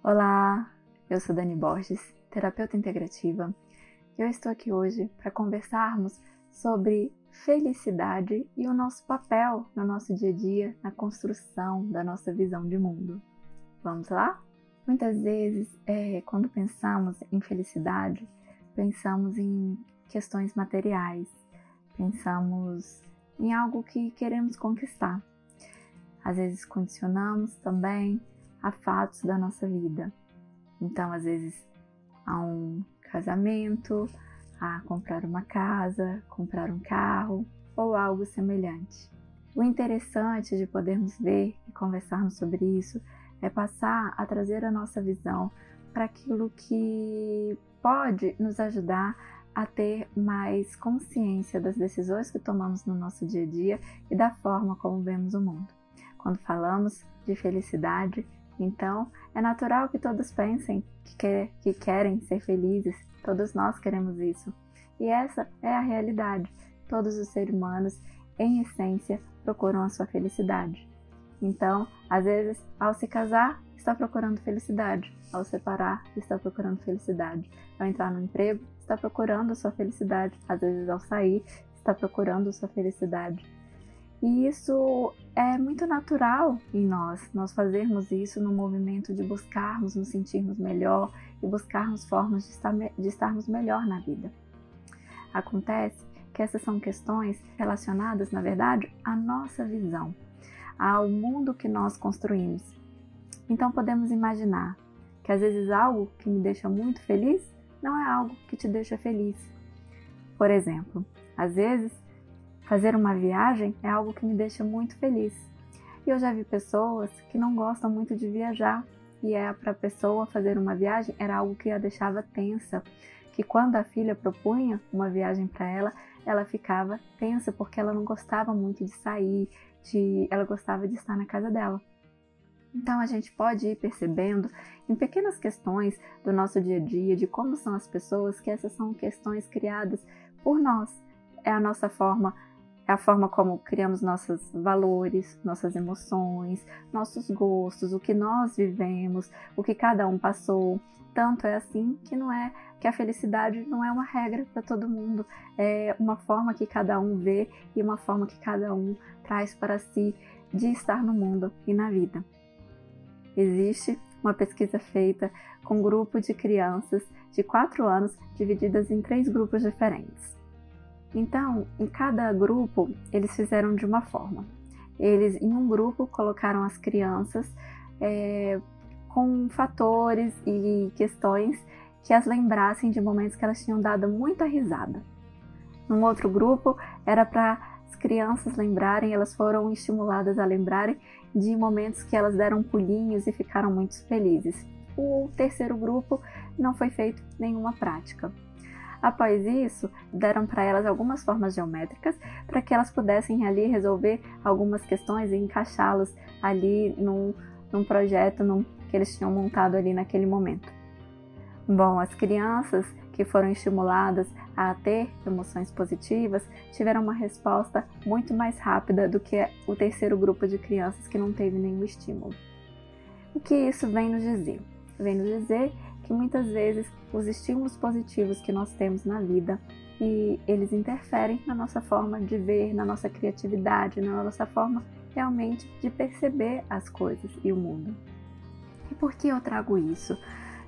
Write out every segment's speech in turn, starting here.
Olá, eu sou Dani Borges, terapeuta integrativa, e eu estou aqui hoje para conversarmos sobre felicidade e o nosso papel no nosso dia a dia na construção da nossa visão de mundo. Vamos lá? Muitas vezes, é, quando pensamos em felicidade, pensamos em questões materiais, pensamos em algo que queremos conquistar. Às vezes condicionamos também a fatos da nossa vida. Então, às vezes, a um casamento, a comprar uma casa, comprar um carro ou algo semelhante. O interessante de podermos ver e conversarmos sobre isso é passar a trazer a nossa visão para aquilo que pode nos ajudar a ter mais consciência das decisões que tomamos no nosso dia a dia e da forma como vemos o mundo. Quando falamos de felicidade, então é natural que todos pensem que, quer, que querem ser felizes, todos nós queremos isso. E essa é a realidade. Todos os seres humanos, em essência, procuram a sua felicidade. Então, às vezes, ao se casar, está procurando felicidade. Ao separar, está procurando felicidade. Ao entrar no emprego, está procurando sua felicidade. Às vezes, ao sair, está procurando sua felicidade. E isso é muito natural em nós, nós fazermos isso no movimento de buscarmos nos sentirmos melhor e buscarmos formas de, estar, de estarmos melhor na vida. Acontece que essas são questões relacionadas, na verdade, à nossa visão, ao mundo que nós construímos. Então podemos imaginar que às vezes algo que me deixa muito feliz não é algo que te deixa feliz. Por exemplo, às vezes fazer uma viagem é algo que me deixa muito feliz. E eu já vi pessoas que não gostam muito de viajar e é para a pessoa fazer uma viagem era algo que a deixava tensa, que quando a filha propunha uma viagem para ela, ela ficava tensa porque ela não gostava muito de sair, de ela gostava de estar na casa dela. Então a gente pode ir percebendo em pequenas questões do nosso dia a dia, de como são as pessoas, que essas são questões criadas por nós. É a nossa forma, é a forma como criamos nossos valores, nossas emoções, nossos gostos, o que nós vivemos, o que cada um passou. Tanto é assim que não é que a felicidade não é uma regra para todo mundo, é uma forma que cada um vê e uma forma que cada um traz para si de estar no mundo e na vida. Existe uma pesquisa feita com um grupo de crianças de 4 anos divididas em três grupos diferentes. Então, em cada grupo, eles fizeram de uma forma. Eles, em um grupo, colocaram as crianças é, com fatores e questões que as lembrassem de momentos que elas tinham dado muita risada. Num outro grupo, era para as crianças lembrarem, elas foram estimuladas a lembrarem de momentos que elas deram pulinhos e ficaram muito felizes. O terceiro grupo não foi feito nenhuma prática. Após isso, deram para elas algumas formas geométricas para que elas pudessem ali resolver algumas questões e encaixá-los ali num, num projeto num, que eles tinham montado ali naquele momento. Bom, as crianças que foram estimuladas a ter emoções positivas tiveram uma resposta muito mais rápida do que o terceiro grupo de crianças que não teve nenhum estímulo. O que isso vem nos dizer? Vem nos dizer que muitas vezes os estímulos positivos que nós temos na vida e eles interferem na nossa forma de ver, na nossa criatividade, na nossa forma realmente de perceber as coisas e o mundo. E por que eu trago isso?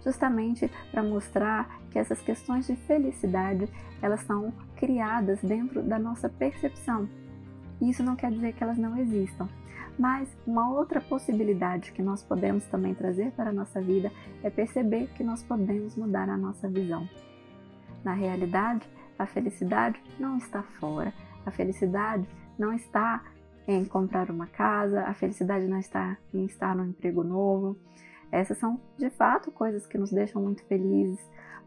justamente para mostrar que essas questões de felicidade elas são criadas dentro da nossa percepção. Isso não quer dizer que elas não existam, mas uma outra possibilidade que nós podemos também trazer para a nossa vida é perceber que nós podemos mudar a nossa visão. Na realidade, a felicidade não está fora, a felicidade não está em comprar uma casa, a felicidade não está em estar num emprego novo, essas são de fato coisas que nos deixam muito felizes,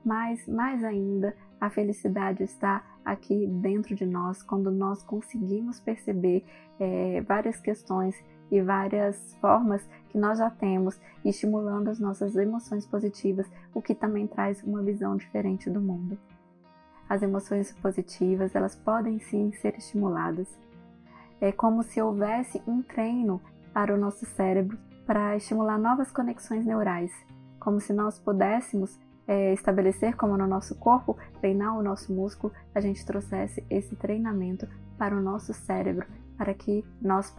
mas mais ainda a felicidade está aqui dentro de nós quando nós conseguimos perceber é, várias questões e várias formas que nós já temos, estimulando as nossas emoções positivas, o que também traz uma visão diferente do mundo. As emoções positivas, elas podem sim ser estimuladas. É como se houvesse um treino para o nosso cérebro para estimular novas conexões neurais, como se nós pudéssemos é, estabelecer como no nosso corpo, treinar o nosso músculo, a gente trouxesse esse treinamento para o nosso cérebro, para que nós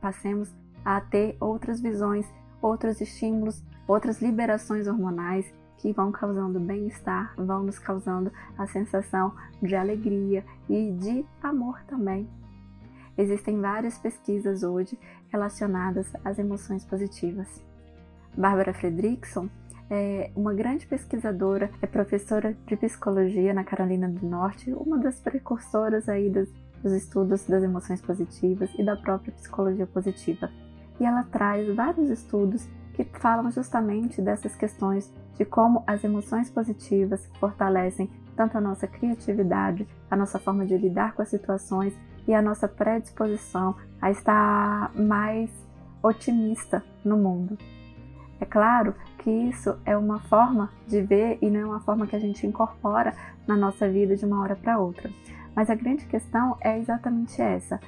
passemos a ter outras visões, outros estímulos, outras liberações hormonais que vão causando bem-estar, vão nos causando a sensação de alegria e de amor também. Existem várias pesquisas hoje relacionadas às emoções positivas. Bárbara Fredrickson é uma grande pesquisadora, é professora de psicologia na Carolina do Norte, uma das precursoras aí dos, dos estudos das emoções positivas e da própria psicologia positiva. E ela traz vários estudos que falam justamente dessas questões de como as emoções positivas fortalecem tanto a nossa criatividade, a nossa forma de lidar com as situações e a nossa predisposição a estar mais otimista no mundo. É claro que isso é uma forma de ver e não é uma forma que a gente incorpora na nossa vida de uma hora para outra. Mas a grande questão é exatamente essa: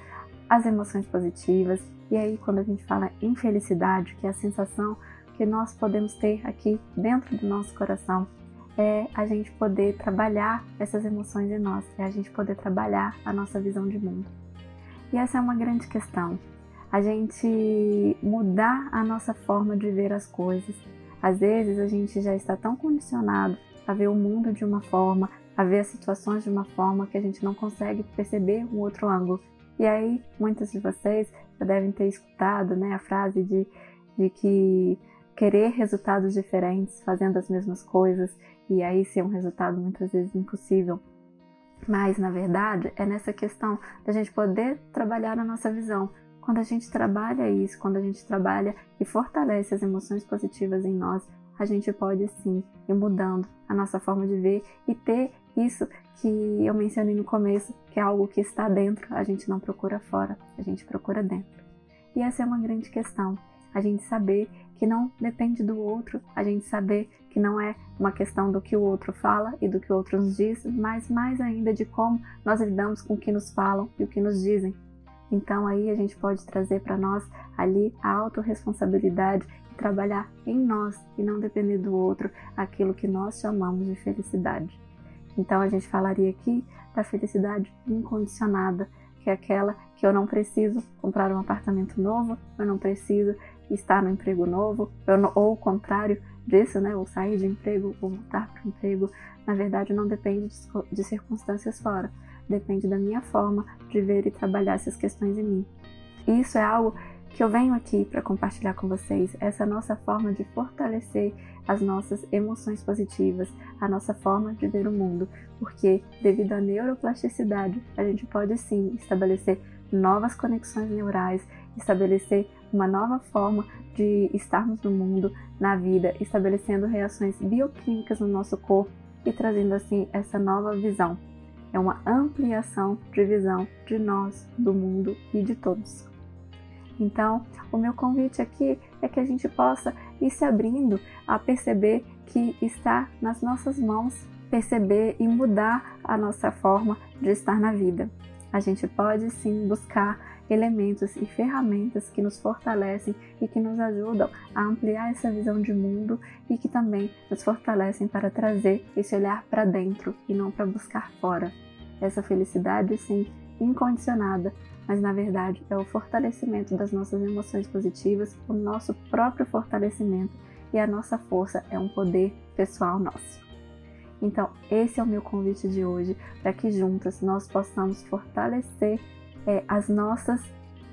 as emoções positivas. E aí, quando a gente fala em felicidade, que é a sensação que nós podemos ter aqui dentro do nosso coração, é a gente poder trabalhar essas emoções em nós, é a gente poder trabalhar a nossa visão de mundo. E essa é uma grande questão a gente mudar a nossa forma de ver as coisas. Às vezes a gente já está tão condicionado a ver o mundo de uma forma, a ver as situações de uma forma que a gente não consegue perceber um outro ângulo. E aí, muitos de vocês já devem ter escutado né, a frase de, de que querer resultados diferentes fazendo as mesmas coisas e aí ser um resultado muitas vezes impossível. Mas, na verdade, é nessa questão da gente poder trabalhar a nossa visão, quando a gente trabalha isso, quando a gente trabalha e fortalece as emoções positivas em nós, a gente pode sim ir mudando a nossa forma de ver e ter isso que eu mencionei no começo, que é algo que está dentro, a gente não procura fora, a gente procura dentro. E essa é uma grande questão, a gente saber que não depende do outro, a gente saber que não é uma questão do que o outro fala e do que o outro nos diz, mas mais ainda de como nós lidamos com o que nos falam e o que nos dizem. Então aí a gente pode trazer para nós ali a autorresponsabilidade e trabalhar em nós e não depender do outro aquilo que nós chamamos de felicidade. Então a gente falaria aqui da felicidade incondicionada, que é aquela que eu não preciso comprar um apartamento novo, eu não preciso estar no emprego novo, não, ou o contrário disso, né? Ou sair de emprego ou voltar para o emprego, na verdade não depende de, de circunstâncias fora depende da minha forma de ver e trabalhar essas questões em mim. E isso é algo que eu venho aqui para compartilhar com vocês, essa nossa forma de fortalecer as nossas emoções positivas, a nossa forma de ver o mundo, porque devido à neuroplasticidade, a gente pode sim estabelecer novas conexões neurais, estabelecer uma nova forma de estarmos no mundo, na vida, estabelecendo reações bioquímicas no nosso corpo e trazendo assim essa nova visão é uma ampliação de visão de nós, do mundo e de todos. Então, o meu convite aqui é que a gente possa ir se abrindo a perceber que está nas nossas mãos perceber e mudar a nossa forma de estar na vida. A gente pode sim buscar elementos e ferramentas que nos fortalecem e que nos ajudam a ampliar essa visão de mundo e que também nos fortalecem para trazer esse olhar para dentro e não para buscar fora. Essa felicidade, sim, incondicionada, mas na verdade é o fortalecimento das nossas emoções positivas, o nosso próprio fortalecimento e a nossa força é um poder pessoal nosso. Então, esse é o meu convite de hoje para que juntas nós possamos fortalecer é, as nossas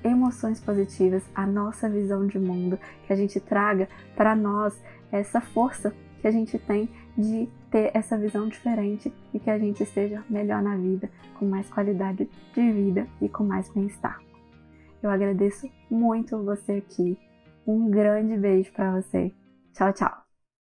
emoções positivas, a nossa visão de mundo, que a gente traga para nós essa força que a gente tem de ter essa visão diferente e que a gente esteja melhor na vida, com mais qualidade de vida e com mais bem-estar. Eu agradeço muito você aqui. Um grande beijo para você. Tchau, tchau.